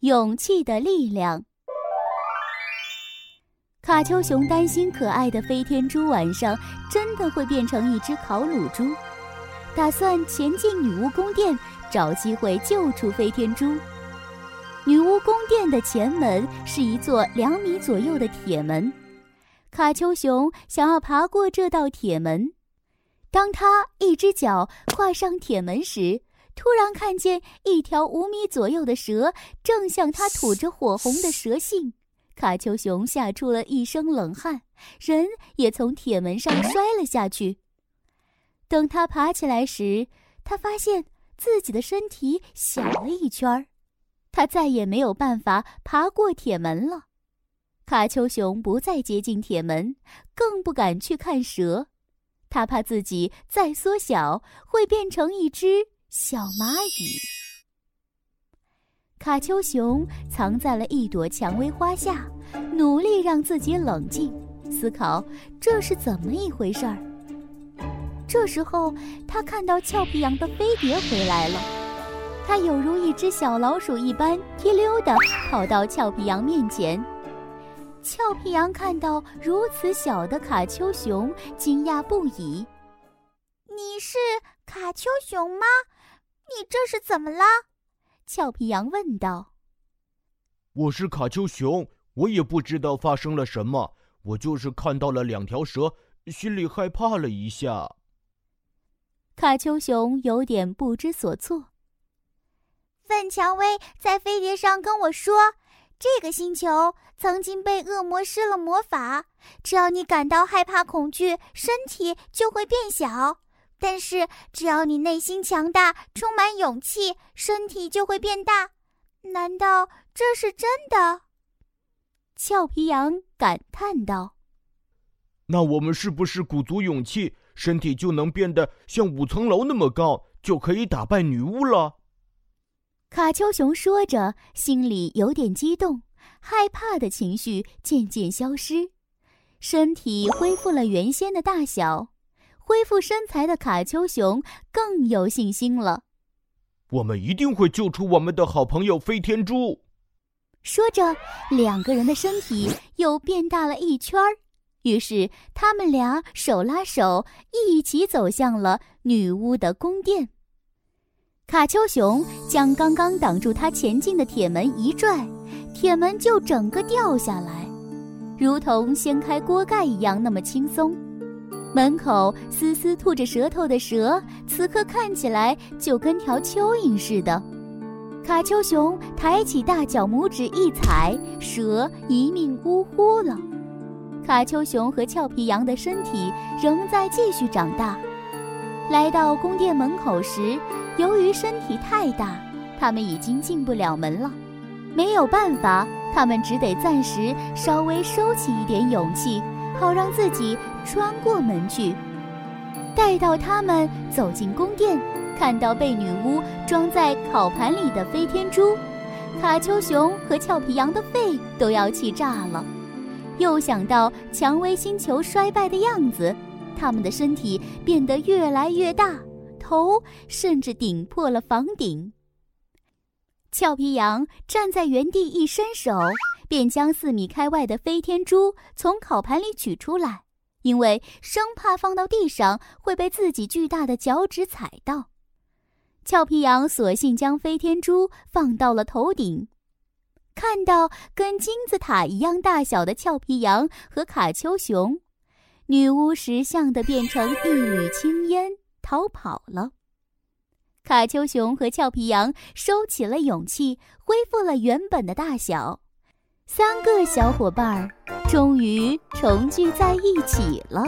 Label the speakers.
Speaker 1: 勇气的力量。卡丘熊担心可爱的飞天猪晚上真的会变成一只烤乳猪，打算前进女巫宫殿，找机会救出飞天猪。女巫宫殿的前门是一座两米左右的铁门，卡丘熊想要爬过这道铁门。当他一只脚跨上铁门时，突然看见一条五米左右的蛇正向他吐着火红的蛇信。卡丘熊吓出了一身冷汗，人也从铁门上摔了下去。等他爬起来时，他发现自己的身体小了一圈儿，他再也没有办法爬过铁门了。卡丘熊不再接近铁门，更不敢去看蛇，他怕自己再缩小会变成一只小蚂蚁。卡丘熊藏在了一朵蔷薇花下，努力让自己冷静，思考这是怎么一回事儿。这时候，他看到俏皮羊的飞碟回来了，它有如一只小老鼠一般，提溜的跑到俏皮羊面前。俏皮羊看到如此小的卡丘熊，惊讶不已：“
Speaker 2: 你是卡丘熊吗？你这是怎么了？”
Speaker 1: 俏皮羊问道：“
Speaker 3: 我是卡丘熊，我也不知道发生了什么，我就是看到了两条蛇，心里害怕了一下。”
Speaker 1: 卡丘熊有点不知所措。
Speaker 2: 范蔷薇在飞碟上跟我说，这个星球曾经被恶魔施了魔法，只要你感到害怕、恐惧，身体就会变小。但是，只要你内心强大，充满勇气，身体就会变大。难道这是真的？
Speaker 1: 俏皮羊感叹道：“
Speaker 3: 那我们是不是鼓足勇气，身体就能变得像五层楼那么高，就可以打败女巫了？”
Speaker 1: 卡丘熊说着，心里有点激动，害怕的情绪渐渐消失，身体恢复了原先的大小。恢复身材的卡丘熊更有信心了。
Speaker 3: 我们一定会救出我们的好朋友飞天猪。
Speaker 1: 说着，两个人的身体又变大了一圈儿。于是，他们俩手拉手，一起走向了女巫的宫殿。卡丘熊将刚刚挡住他前进的铁门一拽，铁门就整个掉下来，如同掀开锅盖一样那么轻松。门口嘶嘶吐着舌头的蛇，此刻看起来就跟条蚯蚓似的。卡丘熊抬起大脚拇指一踩，蛇一命呜呼了。卡丘熊和俏皮羊的身体仍在继续长大。来到宫殿门口时，由于身体太大，他们已经进不了门了。没有办法，他们只得暂时稍微收起一点勇气。好让自己穿过门去。待到他们走进宫殿，看到被女巫装在烤盘里的飞天猪，卡丘熊和俏皮羊的肺都要气炸了。又想到蔷薇星球衰败的样子，他们的身体变得越来越大，头甚至顶破了房顶。俏皮羊站在原地一伸手。便将四米开外的飞天猪从烤盘里取出来，因为生怕放到地上会被自己巨大的脚趾踩到。俏皮羊索性将飞天猪放到了头顶，看到跟金字塔一样大小的俏皮羊和卡丘熊，女巫识相的变成一缕青烟逃跑了。卡丘熊和俏皮羊收起了勇气，恢复了原本的大小。三个小伙伴儿终于重聚在一起了。